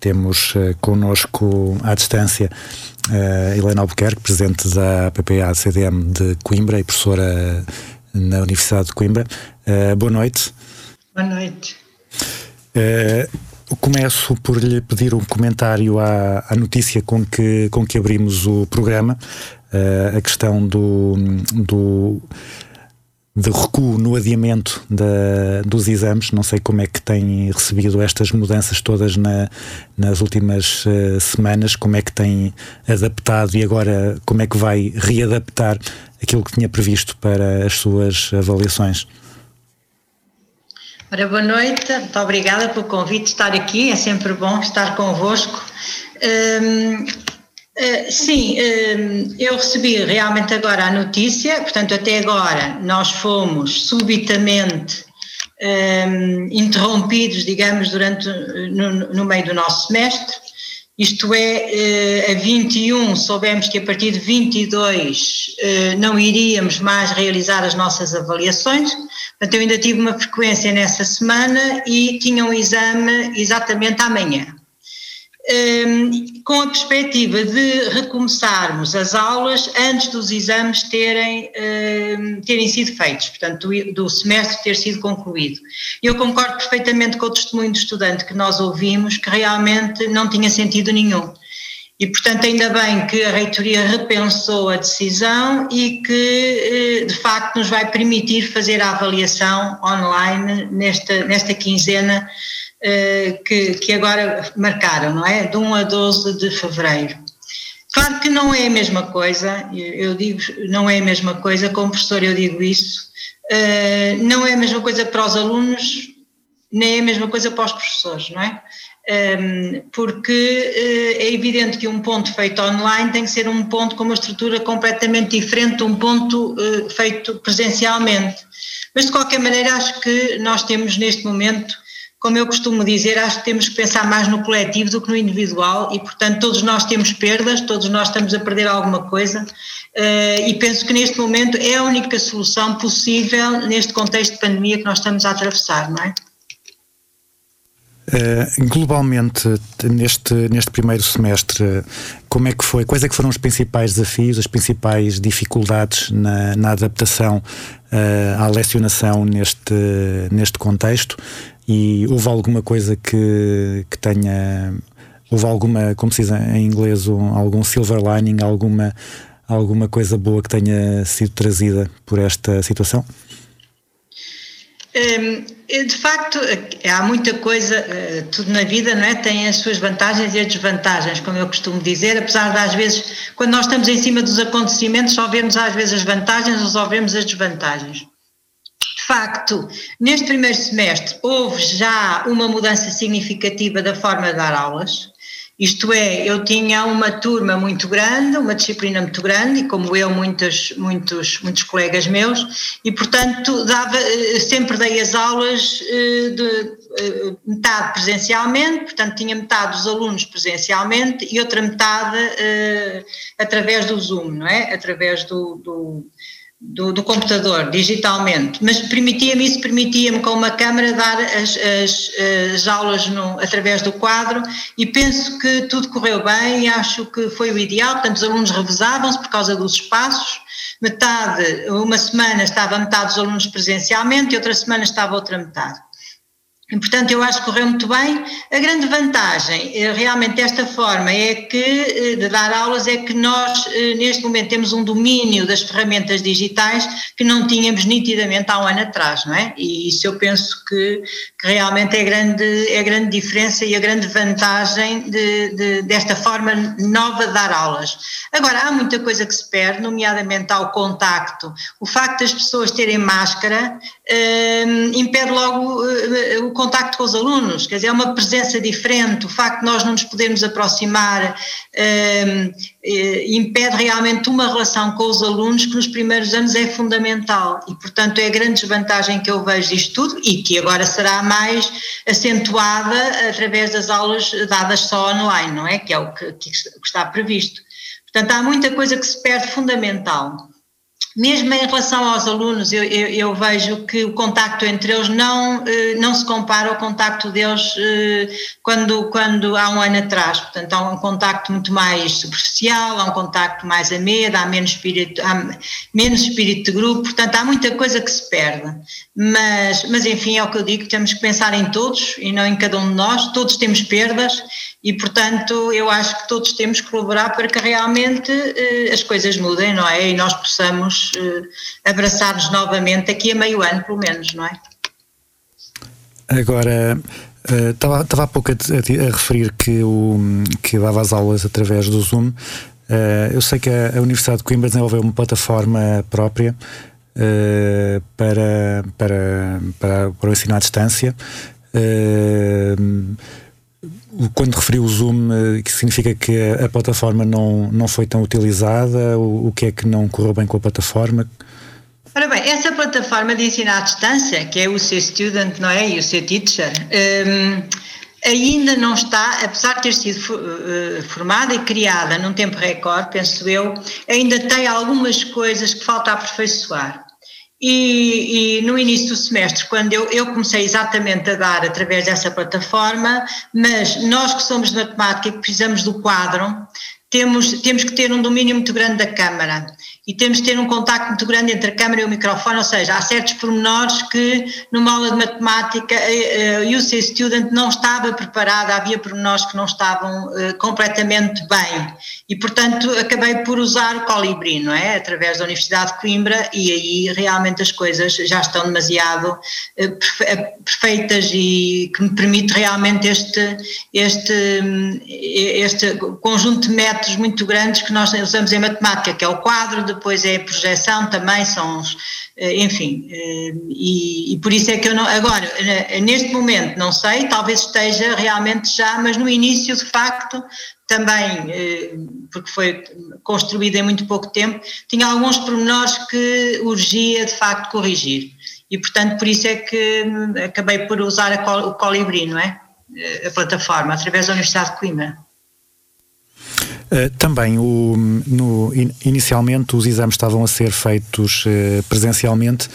Temos uh, connosco à distância uh, Helena Albuquerque, presidente da PPA-CDM de Coimbra e professora na Universidade de Coimbra. Uh, boa noite. Boa noite. Começo por lhe pedir um comentário à, à, notícia com que, com que abrimos o programa, a questão do, do de recuo no adiamento da, dos exames. Não sei como é que tem recebido estas mudanças todas na, nas últimas uh, semanas, como é que tem adaptado e agora como é que vai readaptar aquilo que tinha previsto para as suas avaliações. Ora, boa noite, muito obrigada pelo convite de estar aqui, é sempre bom estar convosco. Um, Uh, sim, uh, eu recebi realmente agora a notícia, portanto, até agora nós fomos subitamente uh, interrompidos, digamos, durante no, no, meio do nosso semestre. Isto é, a 21 soubemos que a partir de 22 não iríamos mais realizar as nossas avaliações, portanto, eu ainda tive uma frequência nessa semana e tinha um exame exatamente amanhã. Um, com a perspectiva de recomeçarmos as aulas antes dos exames terem, um, terem sido feitos, portanto, do, do, semestre ter sido concluído. Eu concordo perfeitamente com o testemunho do estudante que nós ouvimos, que realmente não tinha sentido nenhum. E, portanto, ainda bem que a reitoria repensou a decisão e que, eh, de facto, nos vai permitir fazer a avaliação online nesta, nesta quinzena que, que agora marcaram, não é? De 1 a 12 de fevereiro. Claro que não é a mesma coisa, eu digo, não é a mesma coisa, como professor eu digo isso, eh, não é a mesma coisa para os alunos, nem é a mesma coisa para os professores, não é? Ehm, porque eh, é evidente que um ponto feito online tem que ser um ponto com uma estrutura completamente diferente de um ponto feito presencialmente. Mas de qualquer maneira acho que nós temos neste momento como eu costumo dizer, acho que temos que pensar mais no coletivo do que no individual e, portanto, todos nós temos perdas, todos nós estamos a perder alguma coisa eh, e penso que neste momento é a única solução possível neste contexto de pandemia que nós estamos a atravessar, não é? Uh, globalmente, neste, neste primeiro semestre, como é que foi? Quais é que foram os principais desafios, as principais dificuldades na, na adaptação uh, à lecionação neste, neste contexto? E houve alguma coisa que, que tenha. Houve alguma, como se diz em inglês, um, algum silver lining, alguma, alguma coisa boa que tenha sido trazida por esta situação? Hum, de facto, há muita coisa, eh, tudo na vida não é? tem as suas vantagens e as desvantagens, como eu costumo dizer, apesar de às vezes, quando nós estamos em cima dos acontecimentos, só vemos às vezes as vantagens ou só vemos as desvantagens facto, neste primeiro semestre houve já uma mudança significativa da forma de dar aulas. Isto é, eu tinha uma turma muito grande, uma disciplina muito grande, e como eu, muitos, muitos, muitos colegas meus, e portanto dava, eh, sempre dei as aulas eh, de eh, metade presencialmente, portanto tinha metade dos alunos presencialmente e outra metade através do Zoom, não é? Através do, do do, do, computador digitalmente, mas permitia-me isso, permitia-me com uma câmara dar as, as, as aulas no, através do quadro e penso que tudo correu bem e acho que foi o ideal, portanto os alunos revezavam-se por causa dos espaços, metade, uma semana estava metade dos alunos presencialmente e outra semana estava outra metade. Portanto, eu acho que correu muito bem. A grande vantagem eh, realmente desta forma é que, eh, de dar aulas, é que nós, eh, neste momento, temos um domínio das ferramentas digitais que não tínhamos nitidamente há um ano atrás, não é? E isso eu penso que, que realmente é a, grande, é a grande diferença e a grande vantagem de, de, desta forma nova de dar aulas. Agora, há muita coisa que se perde, nomeadamente ao contacto. O facto das pessoas terem máscara impede logo o contacto com os alunos, quer dizer, é uma presença diferente, o facto de nós não nos podermos aproximar um, impede realmente uma relação com os alunos que nos primeiros anos é fundamental e, portanto, é a grande desvantagem que eu vejo disto tudo e que agora será mais acentuada através das aulas dadas só online, não é? Que é o que, que está previsto. Portanto, há muita coisa que se perde fundamental. Mesmo em relação aos alunos, eu, eu, eu, vejo que o contacto entre eles não, eh, não se compara ao contacto deles eh, quando, quando há um ano atrás. Portanto, há um contacto muito mais superficial, há um contacto mais a medo, há menos espírito, há menos espírito de grupo, portanto, há muita coisa que se perde. Mas, mas, enfim, é o que eu digo, temos que pensar em todos e não em cada um de nós, todos temos perdas e, portanto, eu acho que todos temos que colaborar para que realmente eh, as coisas mudem, não é? E nós possamos eh, abraçar-nos novamente aqui a meio ano, pelo menos, não é? Agora, estava, uh, há pouco a, a, a, referir que, o, que dava as aulas através do Zoom. Uh, eu sei que a, a, Universidade de Coimbra desenvolveu uma plataforma própria uh, para, para, para, para o ensino à distância. Uh, quando referiu o Zoom, eh, que significa que a, plataforma não, não foi tão utilizada? O, o, que é que não correu bem com a plataforma? Ora bem, essa plataforma de ensino à distância, que é o C Student, não é? E o C Teacher, um, ainda não está, apesar de ter sido uh, formada e criada num tempo recorde, penso eu, ainda tem algumas coisas que falta aperfeiçoar. E, e, no início do semestre, quando eu, eu, comecei exatamente a dar através dessa plataforma, mas nós que somos de matemática e que precisamos do quadro, temos, temos que ter um domínio muito grande da câmara e temos de ter um contacto muito grande entre a câmara e o microfone, ou seja, há certos pormenores que numa aula de matemática uh, o UC Student não estava preparada, havia pormenores que não estavam uh, completamente bem e portanto acabei por usar o Colibri, não é? Através da Universidade de Coimbra e aí realmente as coisas já estão demasiado uh, perfeitas e que me permite realmente este, este, este conjunto de métodos muito grandes que nós usamos em matemática, que é o quadro depois é a projeção também, são eh, enfim, eh, e, e, por isso é que eu não, agora, eh, neste momento não sei, talvez esteja realmente já, mas no início de facto também, porque foi construído em muito pouco tempo, tinha alguns pormenores que urgia de facto corrigir e portanto por isso é que acabei por usar o Colibri, não é? A plataforma, através da Universidade de Coimbra. Uh, também, o, no, in, inicialmente, os exames estavam a ser feitos uh, presencialmente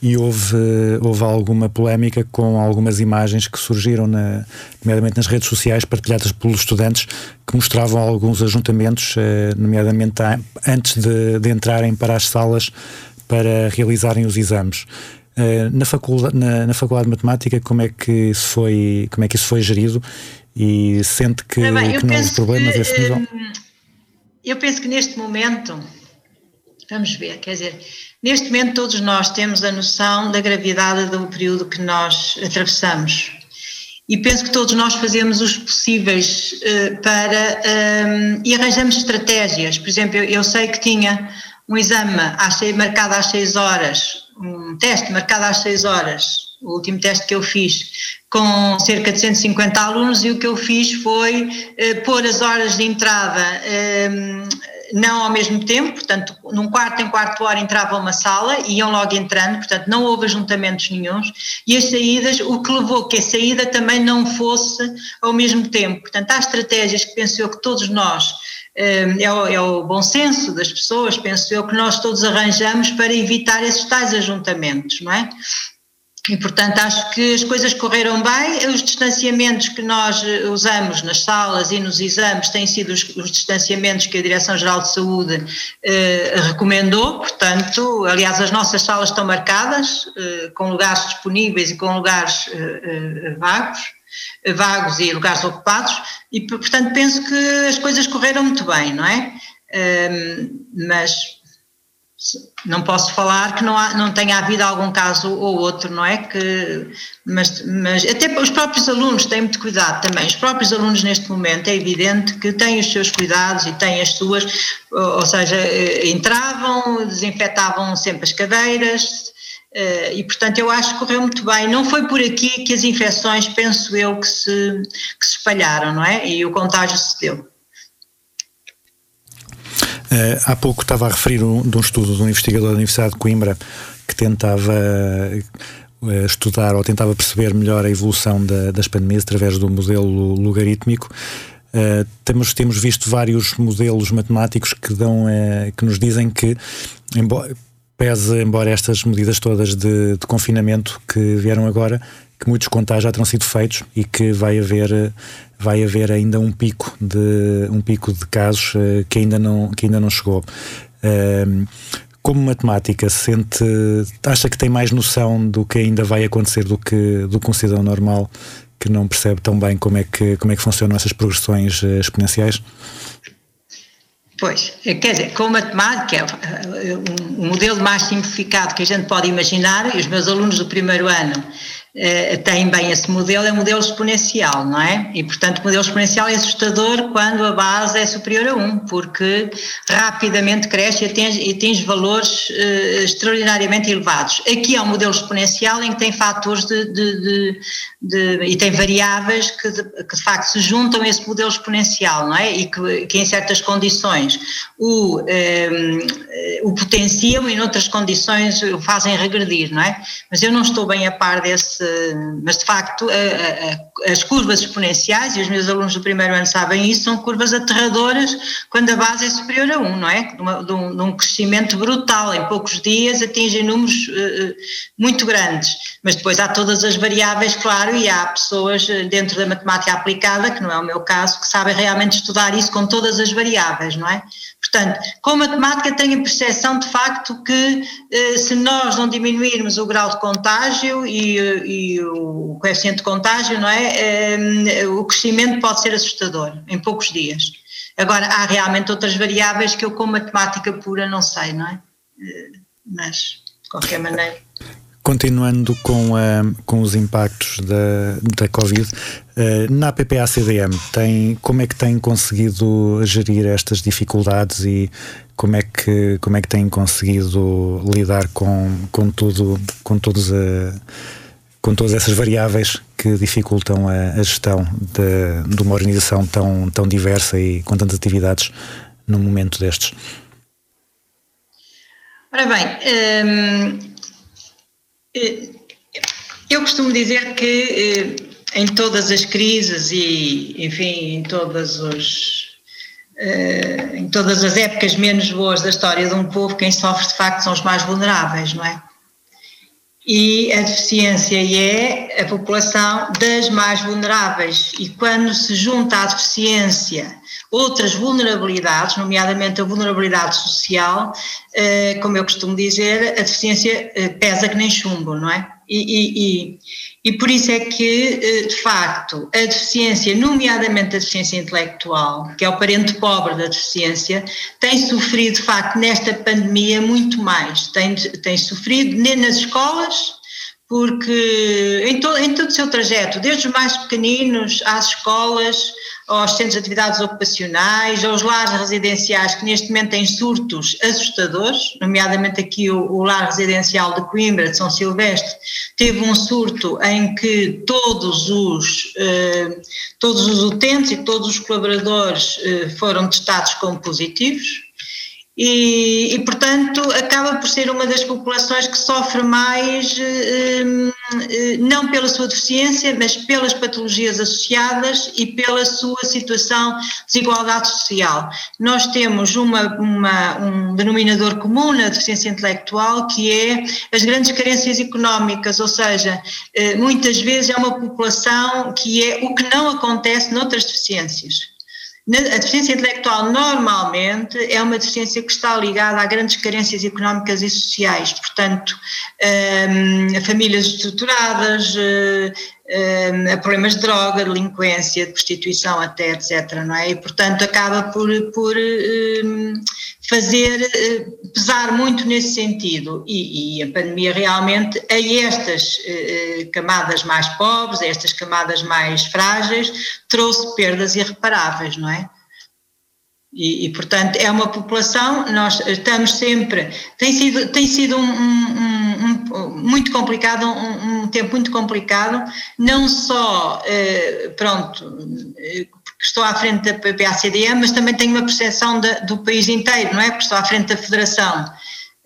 e houve, houve alguma polémica com algumas imagens que surgiram, na, nomeadamente nas redes sociais, partilhadas pelos estudantes, que mostravam alguns ajuntamentos, uh, nomeadamente antes de, de, entrarem para as salas para realizarem os exames. na, faculdade, na, na Faculdade de Matemática, como é que foi, como é que isso foi gerido e sente que, bem, que não houve problemas que, nível? Hum, eu penso que neste momento, vamos ver, quer dizer, neste momento todos nós temos a noção da gravidade do período que nós atravessamos. E penso que todos nós fazemos os possíveis uh, para. Um, e arranjamos estratégias. Por exemplo, eu, eu sei que tinha um exame às seis, marcado às 6 horas, um teste marcado às 6 horas, o último teste que eu fiz, com cerca de 150 alunos, e o que eu fiz foi eh, pôr as horas de entrada eh, não ao mesmo tempo, portanto, num quarto em quarto hora entrava uma sala e iam logo entrando, portanto, não houve ajuntamentos nenhums, e as saídas, o que levou que a saída também não fosse ao mesmo tempo. Portanto, há estratégias que penso eu que todos nós eh, é o, é o, bom senso das pessoas, penso eu, que nós todos arranjamos para evitar esses tais ajuntamentos, não é? E, portanto, acho que as coisas correram bem. Os distanciamentos que nós eh, usamos nas salas e nos exames têm sido os, os distanciamentos que a Direção-Geral de Saúde eh, recomendou. Portanto, aliás, as nossas salas estão marcadas, eh, com lugares disponíveis e com lugares eh, eh vagos, eh, vagos e lugares ocupados. E, portanto, penso que as coisas correram muito bem, não é? mas não posso falar que não, há, não tenha havido algum caso ou outro, não é? Que, mas, mas até os próprios alunos têm muito cuidado também. Os próprios alunos, neste momento, é evidente que têm os seus cuidados e têm as suas, ou seja, eh, entravam, desinfetavam sempre as cadeiras. Eh, e portanto eu acho que correu muito bem. Não foi por aqui que as infecções, penso eu, que se, que se espalharam, não é? E o contágio se deu. Uh, há pouco estava a referir um, de um estudo de um investigador da Universidade de Coimbra que tentava uh, estudar ou tentava perceber melhor a evolução da, das pandemias através do modelo logarítmico. Uh, temos, temos visto vários modelos matemáticos que, dão, que nos dizem que, embora, pese, embora estas medidas todas de, de, confinamento que vieram agora, que muitos contágios já terão sido feitos e que vai haver, vai haver ainda um pico de, um pico de casos uh, que, ainda não, que ainda não chegou. Uh, como matemática, sente, acha que tem mais noção do que ainda vai acontecer do que, do que um cidadão normal que não percebe tão bem como é que, como é que funcionam essas progressões uh, exponenciais? Pois, quer dizer, com matemática, um modelo mais simplificado que a gente pode imaginar, e os meus alunos do primeiro ano uh, têm bem esse modelo, é o modelo exponencial, não é? E, portanto, o modelo exponencial é assustador quando a base é superior a 1, porque rapidamente cresce e atinge, atinge valores uh, extraordinariamente elevados. Aqui há um modelo exponencial em que tem fatores de, de, de, de e tem variáveis que que de, facto se juntam a esse modelo exponencial, não é? E que, que em certas condições o, um, eh, o potenciam e noutras condições o fazem regredir, não é? Mas eu não estou bem a par desse mas de facto a, a, as curvas exponenciais, e os meus alunos do primeiro ano sabem isso, são curvas aterradoras quando a base é superior a 1, não é? De, uma, de, um, de um, crescimento brutal, em poucos dias atingem números uh, muito grandes, mas depois há todas as variáveis, claro, e há pessoas dentro da matemática aplicada, que não é o meu caso, que sabem realmente estudar isso com todas as variáveis, não é? Portanto, com a matemática tenho a percepção de facto que eh, se nós não diminuirmos o grau de contágio e, e o coeficiente de contágio, não é? Eh, o crescimento pode ser assustador em poucos dias. Agora, há realmente outras variáveis que eu com matemática pura não sei, não é? Eh, mas, de qualquer maneira. Continuando com, uh, com os impactos da, da Covid, uh, na PPA-CDM, tem, como é que tem conseguido gerir estas dificuldades e como é que, como é que tem conseguido lidar com, com, tudo, com, todos a, com todas essas variáveis que dificultam a, a gestão de, de, uma organização tão, tão diversa e com tantas atividades num momento destes? Ora bem, hum, eh, eu costumo dizer que eh, em todas as crises e, enfim, em todas os eh, em todas as épocas menos boas da história de um povo, quem sofre de facto são os mais vulneráveis, não é? E a deficiência é a população das mais vulneráveis. E quando se junta à deficiência outras vulnerabilidades, nomeadamente a vulnerabilidade social, eh, como eu costumo dizer, a deficiência eh, pesa que nem chumbo, não é? E, e, e, por isso é que, eh, de facto, a deficiência, nomeadamente a deficiência intelectual, que é o parente pobre da deficiência, tem sofrido, de facto, nesta pandemia muito mais. Tem, tem sofrido nem nas escolas, porque em, to, em todo o seu trajeto, desde os mais pequeninos às escolas, aos centros de atividades ocupacionais, aos lares residenciais que neste momento têm surtos assustadores, nomeadamente aqui o, o lar residencial de Coimbra, de São Silvestre, teve um surto em que todos os, eh, todos os utentes e todos os colaboradores eh, foram testados como positivos, e, e, portanto, acaba por ser uma das populações que sofre mais, eh, não pela sua deficiência, mas pelas patologias associadas e pela sua situação de desigualdade social. Nós temos uma, uma, um denominador comum na deficiência intelectual que é as grandes carências económicas, ou seja, eh, muitas vezes é uma população que é o que não acontece noutras deficiências. A deficiência intelectual normalmente é uma deficiência que está ligada a grandes carências económicas e sociais, portanto, hum, a famílias estruturadas, eh, hum, a problemas de droga, delinquência, de prostituição até, etc. Não é? E, portanto, acaba por, por hum, fazer eh, pesar muito nesse sentido e, e, a pandemia realmente a estas eh, camadas mais pobres, a estas camadas mais frágeis, trouxe perdas irreparáveis, não é? E, e, portanto é uma população, nós estamos sempre, tem sido, tem sido um, um, um muito complicado, um, tempo muito complicado, não só, eh, pronto, que estou à frente da PPACDM, mas também tenho uma percepção do país inteiro, não é? Porque estou à frente da Federação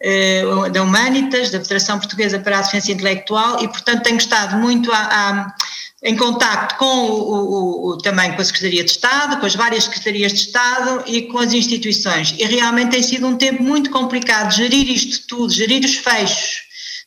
eh, da Humanitas, da Federação Portuguesa para a Defesa Intelectual e, portanto, tenho estado muito a, a em contacto com o, o, o, também com a Secretaria de Estado, com as várias Secretarias de Estado e com as instituições. E realmente tem sido um tempo muito complicado gerir isto tudo, gerir os fechos,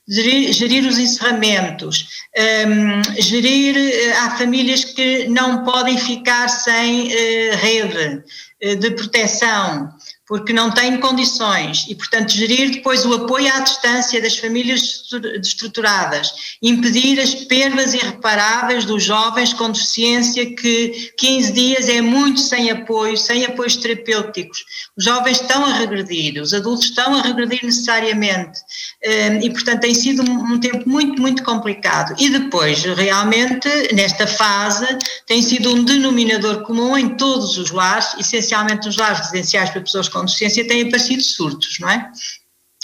gerir, gerir os encerramentos, um, gerir. Eh, há famílias que não podem ficar sem uh, rede uh, de proteção porque não têm condições e, portanto, gerir depois o apoio à distância das famílias estruturadas, impedir as perdas irreparáveis dos jovens com deficiência, que 15 dias é muito sem apoio, sem apoios terapêuticos. Os jovens estão a regredir, os adultos estão a regredir necessariamente hum, e, portanto, tem sido um tempo muito, muito complicado. E depois, realmente, nesta fase, tem sido um denominador comum em todos os lares, essencialmente nos lares residenciais para pessoas com deficiência têm aparecido surtos, não é?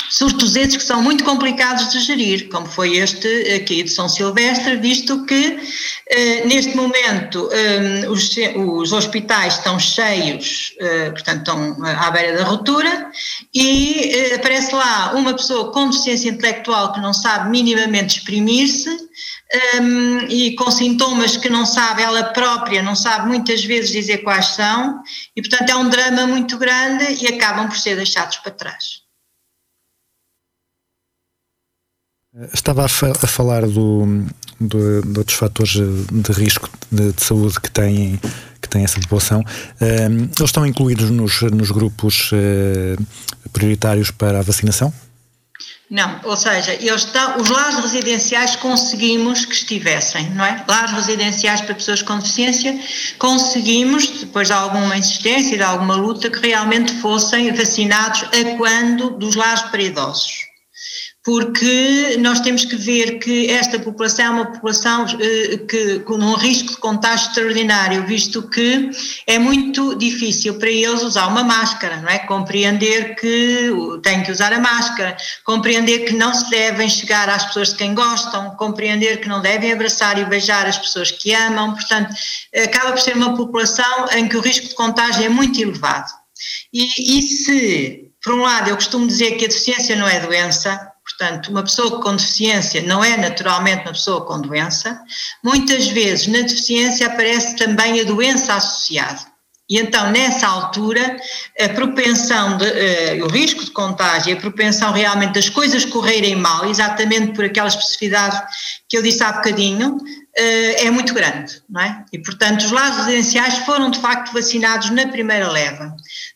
Surtos esses que são muito complicados de gerir, como foi este aqui de São Silvestre, visto que eh, neste momento eh, os, os, hospitais estão cheios, eh, portanto estão à beira da ruptura, e eh, aparece lá uma pessoa com deficiência intelectual que não sabe minimamente exprimir-se, um, e com sintomas que não sabe ela própria, não sabe muitas vezes dizer quais são, e portanto é um drama muito grande e acabam por ser deixados para trás. Estava a, fa a falar do, do, de outros fatores de risco de, de, saúde que têm, que têm essa população. Um, eles estão incluídos nos, nos grupos uh, prioritários para a vacinação? Não, ou seja, estão, os lares residenciais conseguimos que estivessem, não é? Lares residenciais para pessoas com deficiência, conseguimos, depois de alguma insistência e de alguma luta, que realmente fossem vacinados a quando dos lares para idosos porque nós temos que ver que esta população é uma população eh, que com um risco de contágio extraordinário, visto que é muito difícil para eles usar uma máscara, não é? Compreender que têm que usar a máscara, compreender que não se devem chegar às pessoas de quem gostam, compreender que não devem abraçar e beijar as pessoas que amam, portanto, acaba por ser uma população em que o risco de contágio é muito elevado. E, e se, por um lado, eu costumo dizer que a deficiência não é doença, Portanto, uma pessoa com deficiência não é naturalmente uma pessoa com doença. Muitas vezes na deficiência aparece também a doença associada. E então, nessa altura, a propensão, de, uh, o risco de contágio, a propensão realmente das coisas correrem mal, exatamente por aquela especificidade que eu disse há bocadinho, uh, é muito grande, não é? E, portanto, os lares residenciais foram, de facto, vacinados na primeira leva.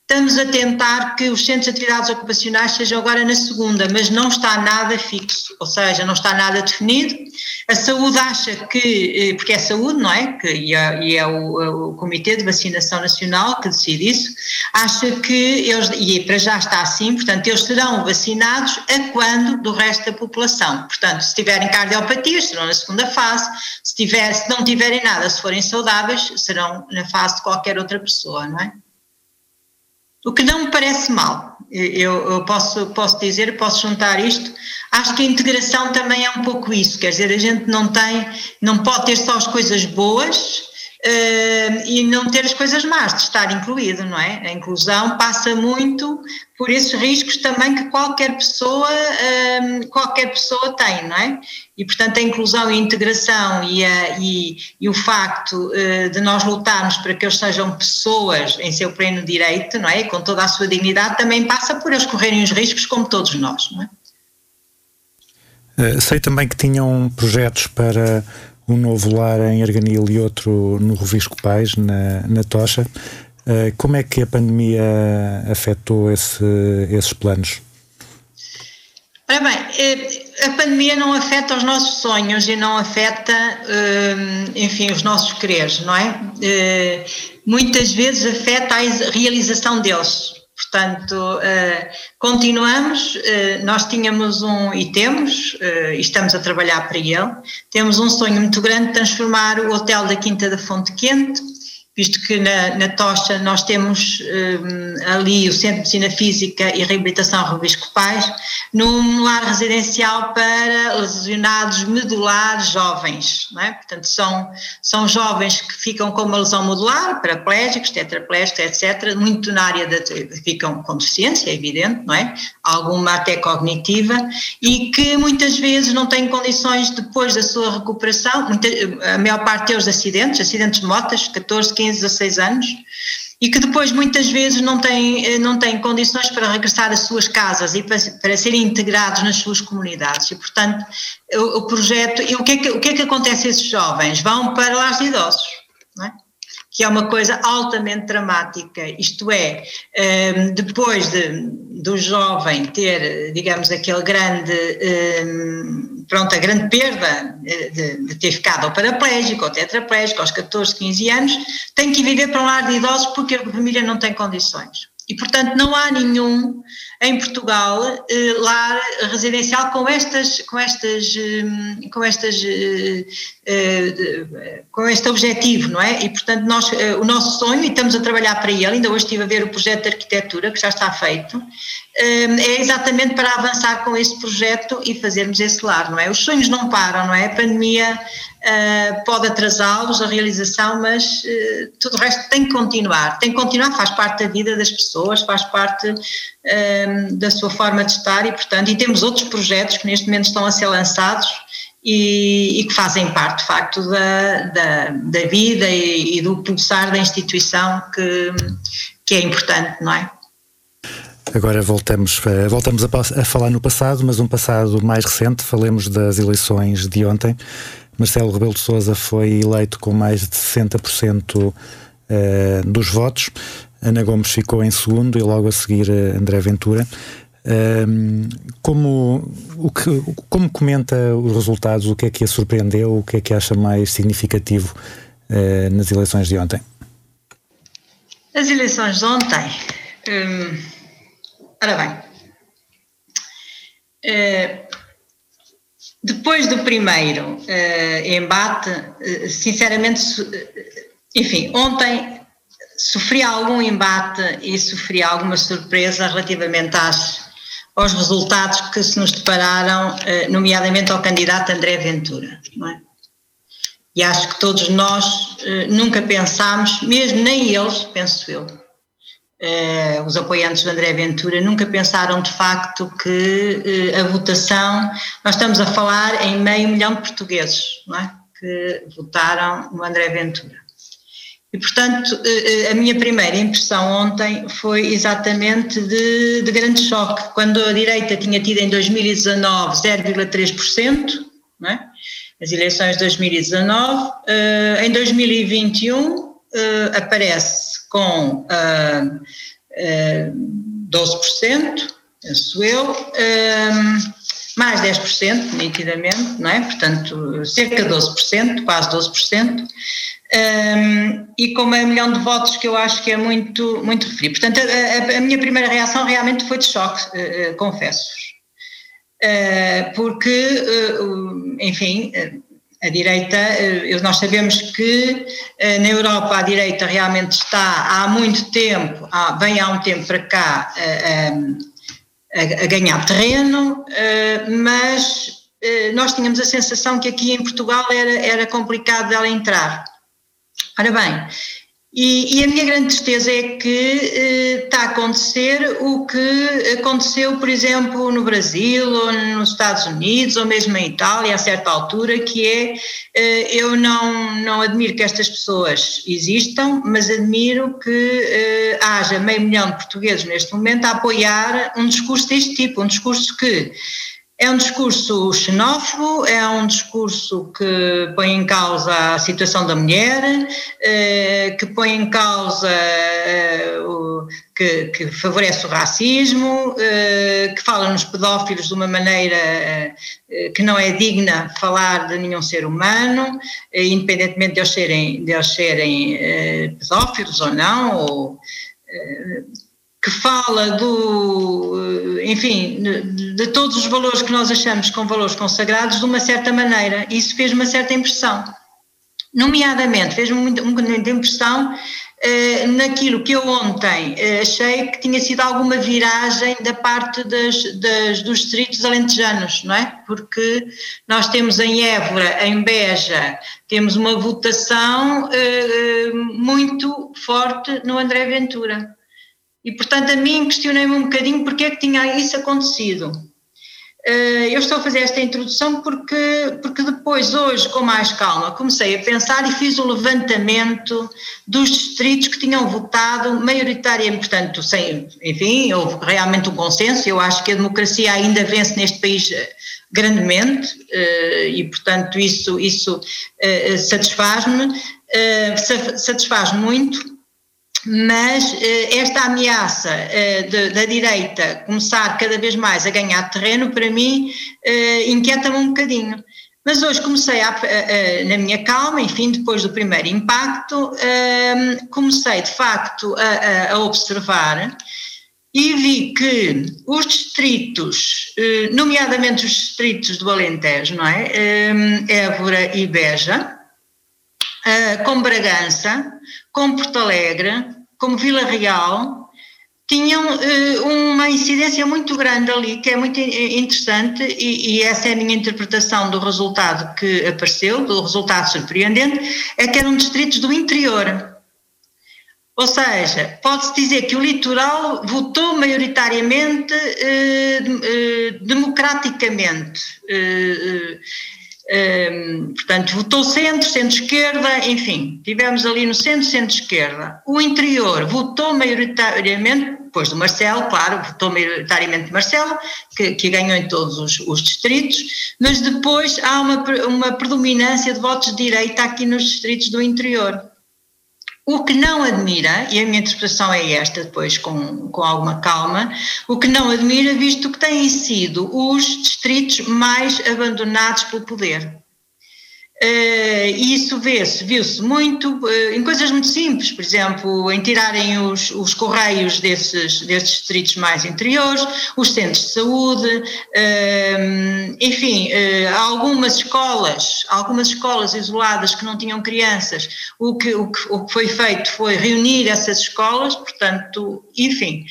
Estamos a tentar que os centros de atividades ocupacionais sejam agora na segunda, mas não está nada fixo, ou seja, não está nada definido. A saúde acha que, eh, porque é saúde, não é? Que, e é, e é o, o, Comitê de Vacinação Nacional que decide isso, acha que eles, e para já está assim, portanto, eles serão vacinados a quando do resto da população. Portanto, se tiverem cardiopatias, serão na segunda fase, se, tiver, se não tiverem nada, se forem saudáveis, serão na fase de qualquer outra pessoa, não é? O que não me parece mal, eu, eu, posso, posso dizer, posso juntar isto, acho que a integração também é um pouco isso, quer dizer, a gente não tem, não pode ter só as coisas boas, Uh, e não ter as coisas más, de estar incluído, não é? A inclusão passa muito por esses riscos também que qualquer pessoa, qualquer pessoa tem, não é? E, portanto, a inclusão e a integração e, a, e, e o facto uh, de nós lutarmos para que eles sejam pessoas em seu pleno direito, não é? Com toda a sua dignidade, também passa por eles correrem os riscos como todos nós, não é? sei também que tinham projetos para um novo lar em Arganil e outro no Rovisco Pais, na, na Tocha. Uh, como é que a pandemia afetou esse, esses planos? Ora bem, eh, a pandemia não afeta os nossos sonhos e não afeta, eh, enfim, os nossos quereres, não é? Muitas vezes afeta a realização deles. Portanto, uh, continuamos, uh, nós tínhamos um, e temos, uh, e estamos a trabalhar para ele, temos um sonho muito grande de transformar o Hotel da Quinta da Fonte Quente visto que na, na Tocha nós temos um, ali o Centro de Medicina Física e Reabilitação Rubisco Pais, num lar residencial para lesionados medulares jovens, é? Portanto, são, são jovens que ficam com uma lesão modular, paraplégicos, tetraplégicos, etc., muito na área da. ficam com deficiência, é evidente, não é? Alguma até cognitiva, e que muitas vezes não têm condições, depois da sua recuperação, muita, a maior parte deles de acidentes, acidentes de motas, 14, 15, 15, 16 anos, e que depois muitas vezes não têm, eh, não têm condições para regressar às suas casas e para, para serem integrados nas suas comunidades. E, portanto, o, o projeto. E o que, é que, o que é que acontece a esses jovens? Vão para lá de idosos? Que é uma coisa altamente dramática, isto é, ehm, depois de, do jovem ter, digamos, aquele grande, ehm, pronto, a grande perda eh, de, de ter ficado ou paraplégico ou tetraplégico aos 14, 15 anos, tem que viver para um lar de idosos porque a família não tem condições. E, portanto, não há nenhum em Portugal eh, lar residencial com estas, com estas, eh, com estas, eh, com este objetivo, não é? E, portanto, nós, o nosso sonho, e estamos a trabalhar para ele, ainda hoje estive a ver o projeto de arquitetura que já está feito, é exatamente para avançar com esse projeto e fazermos esse lar, não é? Os sonhos não param, não é? A pandemia pode atrasá-los, a realização, mas tudo o resto tem que continuar, tem que continuar, faz parte da vida das pessoas, faz parte da sua forma de estar e, portanto, e temos outros projetos que neste momento estão a ser lançados e, e que fazem parte, de facto, da, da, da vida e, e, do pulsar da instituição que, que é importante, não é? Agora voltamos, voltamos a, a, falar no passado, mas um passado mais recente. Falemos das eleições de ontem. Marcelo Rebelo de Sousa foi eleito com mais de 60% eh, dos votos. Ana Gomes ficou em segundo e logo a seguir eh, André Ventura. Ehm, como, o que, como comenta os resultados? O que é que a surpreendeu? O que é que acha mais significativo eh, nas eleições de ontem? As eleições de ontem. Hum Ora bem, uh, depois do primeiro uh, embate, uh, sinceramente, enfim, ontem sofri algum embate e sofri alguma surpresa relativamente às, aos resultados que se nos depararam, nomeadamente ao candidato André Ventura, é? E acho que todos nós nunca pensámos, mesmo nem eles, penso eu, eh, os apoiantes de André Ventura nunca pensaram de facto que eh, a votação, nós estamos a falar em meio milhão de portugueses é? que votaram no André Ventura. E, portanto, eh, a minha primeira impressão ontem foi exatamente de, de grande choque. Quando a direita tinha tido em 2019 0,3%, não é? as eleições de 2019, em 2021 aparece com uh, uh, 12%, penso eu, mais 10%, nitidamente, não é? Portanto, cerca de 12%, quase 12%. Um, e com meio milhão de votos que eu acho que é muito, muito referido. Portanto, a, a, a minha primeira reação realmente foi de choque, uh, uh, confesso-vos. Uh, porque, enfim, a direita, nós sabemos que na Europa a direita realmente está há muito tempo, vem há um tempo para cá a, a ganhar terreno, mas nós tínhamos a sensação que aqui em Portugal era, era complicado dela entrar. Ora bem, e, e, a minha grande tristeza é que eh, está a acontecer o que aconteceu, por exemplo, no Brasil, ou nos Estados Unidos, ou mesmo em Itália, a certa altura, que é, eh, eu não, não admiro que estas pessoas existam, mas admiro que eh, haja meio milhão de portugueses neste momento a apoiar um discurso deste tipo, um discurso que é um discurso xenófobo, é um discurso que põe em causa a situação da mulher, eh, que põe em causa, eh, que, que favorece o racismo, eh, que fala nos pedófilos de uma maneira que não é digna de falar de nenhum ser humano, independentemente de eles serem, de eles serem pedófilos ou não, ou, que fala do, enfim, de, todos os valores que nós achamos com valores consagrados de uma certa maneira. Isso fez uma certa impressão. Nomeadamente, fez-me muita impressão uh, naquilo que eu ontem uh, achei que tinha sido alguma viragem da parte das, das, dos distritos alentejanos, não é? Porque nós temos em Évora, em Beja, temos uma votação uh, muito forte no André Ventura. E, portanto, a mim questionei-me um bocadinho porque é que tinha isso acontecido. Eh, eu estou a fazer esta introdução porque, porque depois, hoje, com mais calma, comecei a pensar e fiz o levantamento dos distritos que tinham votado maioritariamente, portanto, sem, enfim, houve realmente um consenso, eu acho que a democracia ainda vence neste país eh, grandemente eh, e, portanto, isso, isso satisfaz-me, satisfaz muito mas eh, esta ameaça eh, da direita começar cada vez mais a ganhar terreno, para mim, eh, inquieta-me um bocadinho. Mas hoje comecei a, na minha calma, enfim, depois do primeiro impacto, comecei de facto a, observar e vi que os distritos, nomeadamente os distritos do Alentejo, não é? Évora e Beja, com Bragança, como Porto Alegre, como Vila Real, tinham uh, uma incidência muito grande ali, que é muito interessante, e, e, essa é a minha interpretação do resultado que apareceu, do resultado surpreendente, é que eram distritos do interior. Ou seja, pode-se dizer que o litoral votou maioritariamente, eh, eh, democraticamente. Eh, um, portanto, votou centro, centro-esquerda, enfim, tivemos ali no centro, centro-esquerda. O interior votou maioritariamente, depois do Marcelo, claro, votou maioritariamente Marcelo, que, que ganhou em todos os, os, distritos, mas depois há uma, uma predominância de votos de direita aqui nos distritos do interior. O que não admira, e a minha interpretação é esta, depois com, com alguma calma, o que não admira, visto que têm sido os distritos mais abandonados pelo poder. Uh, isso vê-se, viu-se muito uh, em coisas muito simples, por exemplo, em tirarem os, os correios desses, desses distritos mais interiores, os centros de saúde, uh, enfim, algumas escolas, algumas escolas isoladas que não tinham crianças, o que, o, que, o que foi feito foi reunir essas escolas, portanto, enfim,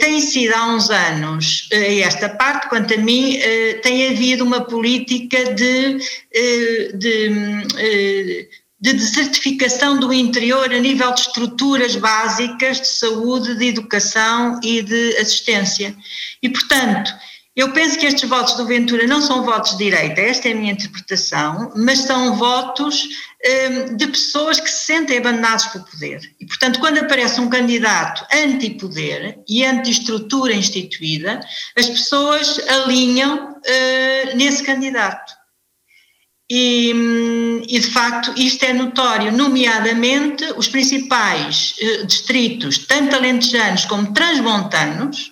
tem sido há uns anos, esta parte, quanto a mim, tem havido uma política de de, de desertificação do interior a nível de estruturas básicas de saúde, de educação e de assistência. E, portanto, eu penso que estes votos do Ventura não são votos de direita, esta é a minha interpretação, mas são votos um, de pessoas que se sentem abandonados pelo poder. E, portanto, quando aparece um candidato anti-poder e anti-estrutura instituída, as pessoas alinham uh, nesse candidato. E, e, de facto isto é notório, nomeadamente os principais distritos, tanto alentejanos como transmontanos,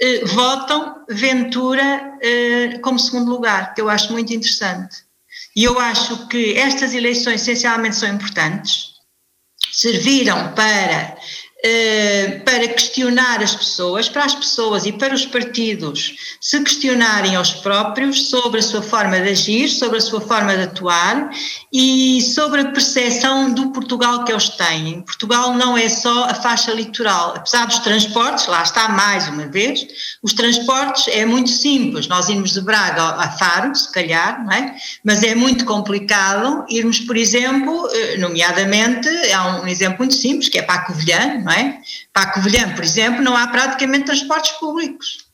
eh, votam Ventura eh, como segundo lugar, que eu acho muito interessante. E eu acho que estas eleições essencialmente são importantes, serviram para para questionar as pessoas, para as pessoas e para os partidos se questionarem aos próprios sobre a sua forma de agir, sobre a sua forma de atuar e sobre a percepção do Portugal que eles têm. Portugal não é só a faixa litoral, apesar dos transportes, lá está mais uma vez, os transportes é muito simples, nós irmos de Braga a Faro, se calhar, não é? mas é muito complicado irmos, por exemplo, eh, nomeadamente, é um exemplo muito simples, que é para a Covilhã, não é? Para a Covilhã, por exemplo, não há praticamente transportes públicos.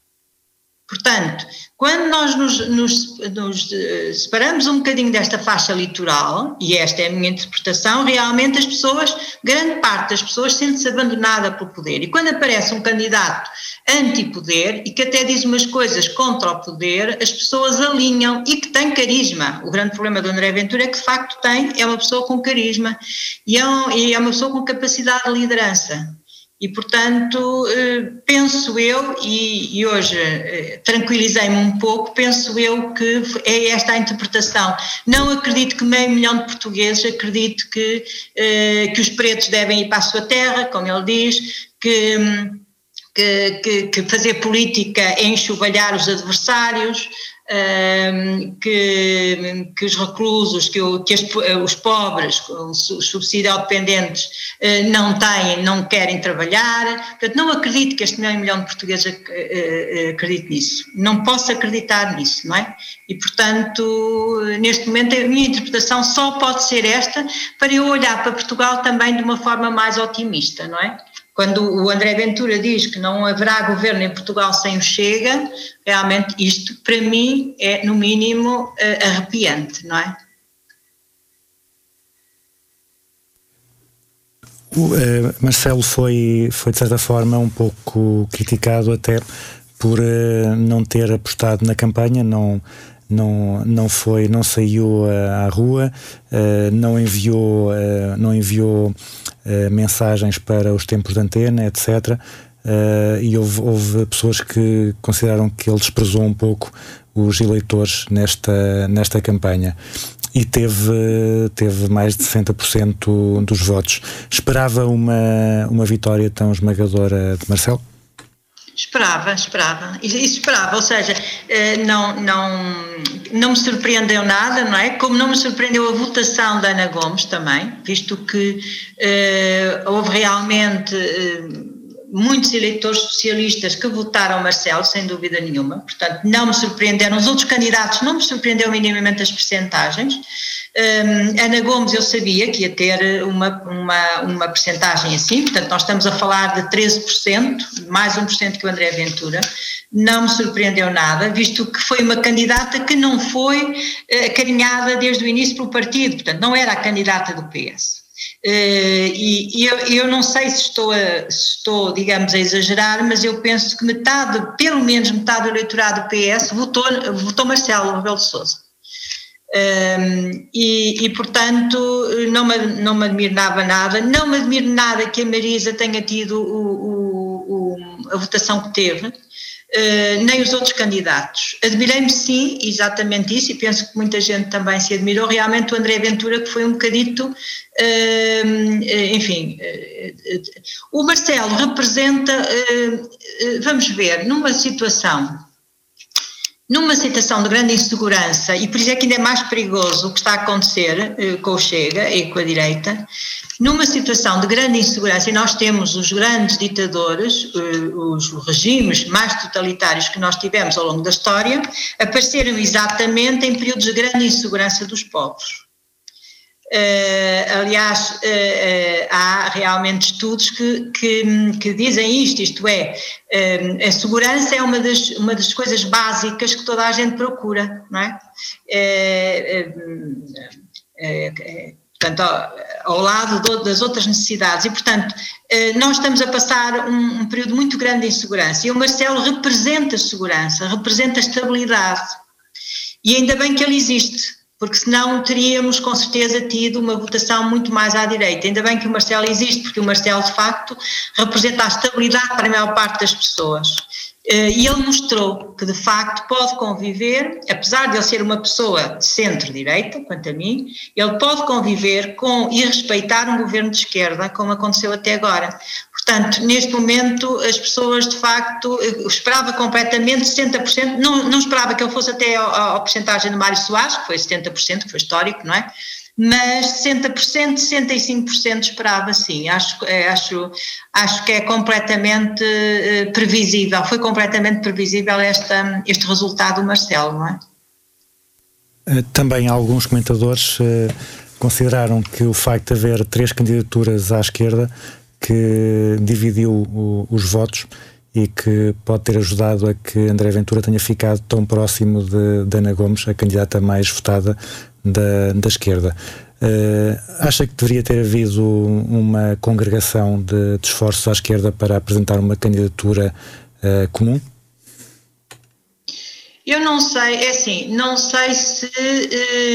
Portanto, quando nós nos, nos, nos, eh, separamos um bocadinho desta faixa litoral, e esta é a minha interpretação, realmente as pessoas, grande parte das pessoas sente-se abandonada pelo poder. E quando aparece um candidato anti-poder e que até diz umas coisas contra o poder, as pessoas alinham e que tem carisma. O grande problema do André Ventura é que de facto tem, é uma pessoa com carisma e é, um, e é uma pessoa com capacidade de liderança. E, portanto, eh, penso eu, e, e hoje eh, tranquilizei-me um pouco, penso eu que é esta a interpretação. Não acredito que meio milhão de portugueses, acredito que, eh, que os pretos devem ir para a sua terra, como ele diz, que, que, que fazer política é enxovalhar os adversários, que, que os reclusos, que, o, que as, os pobres, os subsidiodependentes eh, não têm, não querem trabalhar. Portanto, não acredito que este meio milhão de portugueses eh, eh, acredite nisso. Não posso acreditar nisso, não é? E, portanto, neste momento, a minha interpretação só pode ser esta para eu olhar para Portugal também de uma forma mais otimista, não é? Quando o André Ventura diz que não haverá governo em Portugal sem o Chega, realmente isto, para mim, é no mínimo eh, arrepiante, não é? O, uh, Marcelo foi, foi, de certa forma, um pouco criticado até por uh, não ter apostado na campanha, não, não, não foi, não saiu à rua, não enviou, não enviou mensagens para os tempos de antena, etc. e houve, houve pessoas que consideraram que ele desprezou um pouco os eleitores nesta, nesta campanha e teve, teve mais de 60% dos votos. Esperava uma, uma vitória tão esmagadora de Marcelo? Esperava, esperava, esperava, ou seja, eh, não, não, não me surpreendeu nada, não é? Como não me surpreendeu a votação da Ana Gomes também, visto que uh, houve realmente uh, muitos eleitores socialistas que votaram Marcelo, sem dúvida nenhuma, portanto não me surpreenderam, os outros candidatos não me surpreendeu minimamente as percentagens, um, Ana Gomes eu sabia que ia ter uma, uma, uma percentagem assim, portanto nós estamos a falar de 13%, mais 1% que o André Ventura, não me surpreendeu nada, visto que foi uma candidata que não foi uh, acarinhada desde o início pelo partido, portanto não era a candidata do PS. Uh, e, eu, eu, não sei se estou, a, se estou, digamos, a exagerar, mas eu penso que metade, pelo menos metade do eleitorado do PS votou, votou Marcelo Rebelo de Sousa. Um, e, e, portanto, não me, não me admirava nada, não me admiro nada que a Marisa tenha tido o, o, o, a votação que teve, uh, nem os outros candidatos. Admirei-me sim, exatamente isso, e penso que muita gente também se admirou, realmente o André Ventura, que foi um bocadito, uh, enfim, uh, o Marcelo representa, vamos ver, numa situação numa situação de grande insegurança, e por isso é que ainda é mais perigoso o que está a acontecer eh, com o Chega e com a direita, numa situação de grande insegurança, e nós temos os grandes ditadores, eh, os regimes mais totalitários que nós tivemos ao longo da história, apareceram exatamente em períodos de grande insegurança dos povos. Uh, aliás, uh, uh, há realmente estudos que, que, que, dizem isto, isto é, a segurança é uma das, uma das coisas básicas que toda a gente procura, não é? Portanto, ao, lado das outras necessidades. E, portanto, nós estamos a passar um, um período muito grande de insegurança e o Marcelo representa a segurança, representa a estabilidade. E ainda bem que ele existe, porque senão teríamos com certeza tido uma votação muito mais à direita. Ainda bem que o Marcelo existe, porque o Marcelo de facto representa a estabilidade para a maior parte das pessoas. Eh, e ele mostrou que de facto pode conviver, apesar de ele ser uma pessoa de centro-direita, quanto a mim, ele pode conviver com e respeitar um governo de esquerda, como aconteceu até agora. Portanto, neste momento, as pessoas de facto, esperava completamente 70%, não, não esperava que ele fosse até a, a porcentagem de Mário Soares, que foi 70%, que foi histórico, não é? Mas 60%, 65% esperava sim. Acho, é, acho, acho que é completamente eh, previsível, foi completamente previsível esta, este resultado do Marcelo, não é? Eh, também alguns comentadores eh, consideraram que o facto de haver três candidaturas à esquerda que dividiu os votos e que pode ter ajudado a que André Ventura tenha ficado tão próximo de, de Ana Gomes, a candidata mais votada da, da esquerda. Uh, acha que deveria ter havido uma congregação de, de esforços à esquerda para apresentar uma candidatura uh, comum? Eu não sei, é assim, não sei se,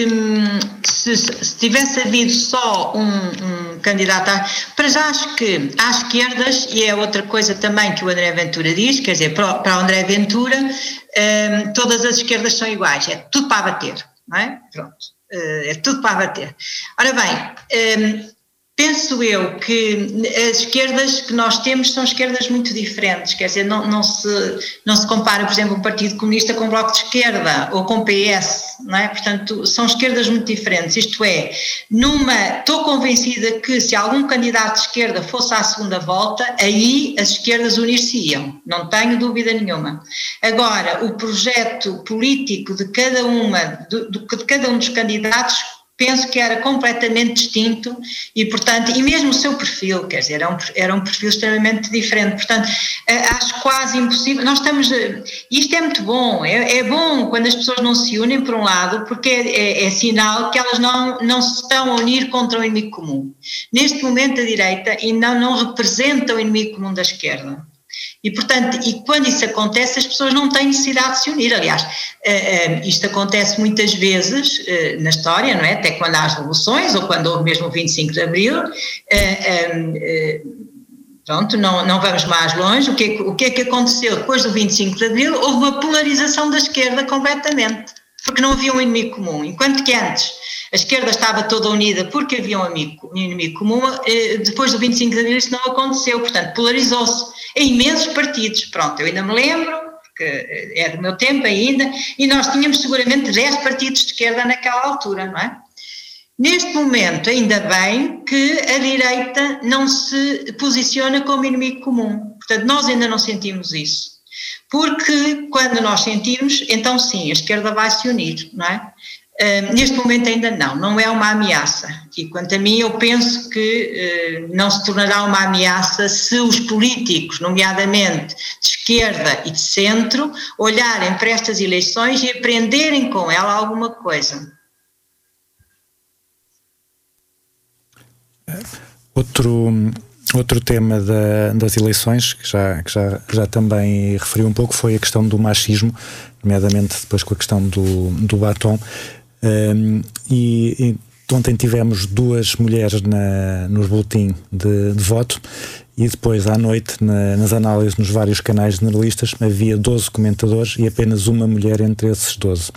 um, se, se, tivesse havido só um, um candidato, para já acho que à esquerdas, e é outra coisa também que o André Ventura diz, quer dizer, para, para o André Ventura, um, todas as esquerdas são iguais, é tudo para bater, não é? Pronto, é tudo para bater. Ora bem, um, penso eu que as esquerdas que nós temos são esquerdas muito diferentes, quer dizer, não, não, se, não se compara, por exemplo, o Partido Comunista com o Bloco de Esquerda ou com o PS, não é? Portanto, são esquerdas muito diferentes, isto é, numa, estou convencida que se algum candidato de esquerda fosse à segunda volta, aí as esquerdas unir-se-iam, não tenho dúvida nenhuma. Agora, o projeto político de cada uma, de, de cada um dos candidatos penso que era completamente distinto e, portanto, e mesmo o seu perfil, quer dizer, era um, era um perfil extremamente diferente. Portanto, acho quase impossível. Nós estamos. Eh, isto é muito bom, é, é bom quando as pessoas não se unem, por um lado, porque é, é, é, sinal que elas não, não se estão a unir contra o inimigo comum. Neste momento, a direita ainda não, não representa o inimigo comum da esquerda. E, portanto, e quando isso acontece, as pessoas não têm necessidade de se unir. Aliás, uh, uh, isto acontece muitas vezes uh, na história, não é? Até quando há as revoluções, ou quando houve mesmo o 25 de Abril. Pronto, não, não vamos mais longe. O que, é, o que é que aconteceu depois do 25 de Abril? Houve uma polarização da esquerda completamente, porque não havia um inimigo comum. Enquanto que antes a esquerda estava toda unida porque havia um, amigo, um inimigo comum, depois do 25 de Abril isso não aconteceu, portanto polarizou-se em imensos partidos. Pronto, eu ainda me lembro, que é do meu tempo ainda, e nós tínhamos seguramente 10 partidos de esquerda naquela altura, não é? Neste momento, ainda bem que a direita não se posiciona como inimigo comum. Portanto, nós ainda não sentimos isso. Porque quando nós sentimos, então sim, a esquerda vai se unir, não é? Neste momento ainda não, não é uma ameaça. E quanto a mim, eu penso que uh, não se tornará uma ameaça se os políticos, nomeadamente de esquerda e de centro, olharem para estas eleições e aprenderem com ela alguma coisa. Outro, outro tema da, das eleições, que, já, que já, já também referiu um pouco, foi a questão do machismo, nomeadamente depois com a questão do, do batom. Um, e, e, ontem tivemos duas mulheres na, nos boletim de, de, voto e depois à noite, na, nas análises nos vários canais generalistas, havia 12 comentadores e apenas uma mulher entre esses 12.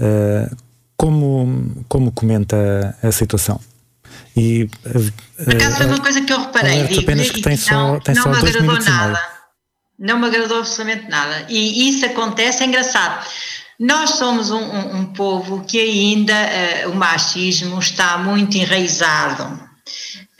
Uh, como, como comenta a situação? E, uh, Por acaso foi uma coisa que eu reparei, digo, apenas que tem só, não, tem não só me agradou nada. Não me agradou absolutamente nada. E isso acontece, é engraçado nós somos um, um, um povo que ainda uh, o machismo está muito enraizado.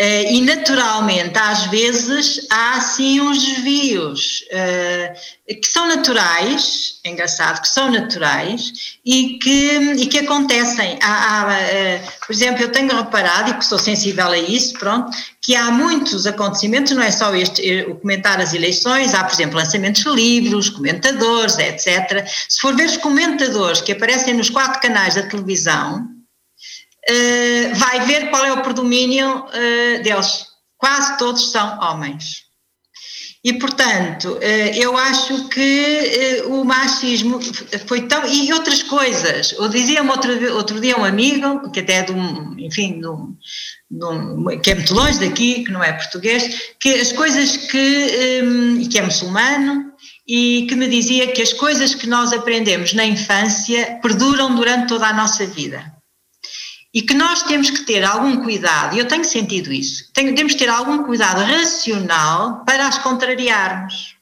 Uh, e naturalmente, às vezes, há assim uns desvios uh, que são naturais, é engraçado, que são naturais e que, e que acontecem. Há, há, uh, por exemplo, eu tenho reparado, e que sou sensível a isso, pronto, que há muitos acontecimentos, não é só este, o comentar as eleições, há, por exemplo, lançamentos de livros, comentadores, etc. Se for ver os comentadores que aparecem nos quatro canais da televisão, uh, vai ver qual é o predomínio uh, deles. Quase todos são homens. E, portanto, uh, eu acho que o machismo foi tão. E outras coisas. Eu dizia-me outro, outro dia um amigo, que até é de um, enfim, de um, de um, que é muito longe daqui, que não é português, que as coisas que. Um, que é muçulmano, e que me dizia que as coisas que nós aprendemos na infância perduram durante toda a nossa vida e que nós temos que ter algum cuidado, e eu tenho sentido isso, temos que ter algum cuidado racional para as contrariarmos.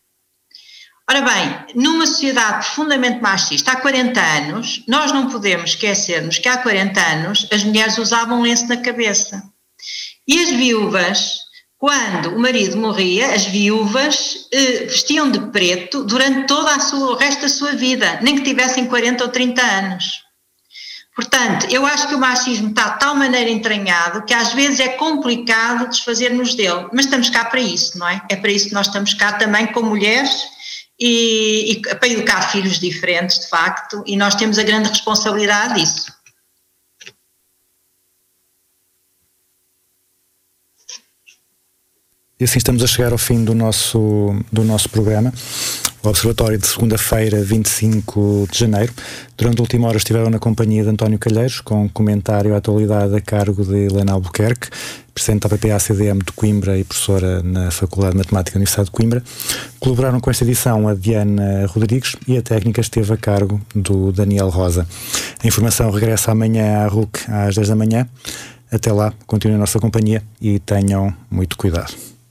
Ora bem, numa sociedade profundamente machista, há 40 anos, nós não podemos esquecermos que há 40 anos as mulheres usavam lenço na cabeça. E as viúvas, quando o marido morria, as viúvas eh, vestiam de preto durante todo o resto da sua vida, nem que tivessem 40 ou 30 anos. Portanto, eu acho que o machismo está de tal maneira entranhado que às vezes é complicado desfazer-nos dele, mas estamos cá para isso, não é? É para isso que nós estamos cá também como mulheres e, e para educar filhos diferentes, de facto, e nós temos a grande responsabilidade disso. E assim estamos a chegar ao fim do nosso, do nosso programa. O Observatório de segunda-feira, 25 de janeiro. Durante a última hora estiveram na companhia de António Calheiros, com comentário à atualidade a cargo de Helena Albuquerque, presidente da PPA-CDM de Coimbra e professora na Faculdade de Matemática da Universidade de Coimbra. Colaboraram com esta edição a Diana Rodrigues e a técnica esteve a cargo do Daniel Rosa. A informação regressa amanhã à RUC às 10 da manhã. Até lá, continuem a nossa companhia e tenham muito cuidado.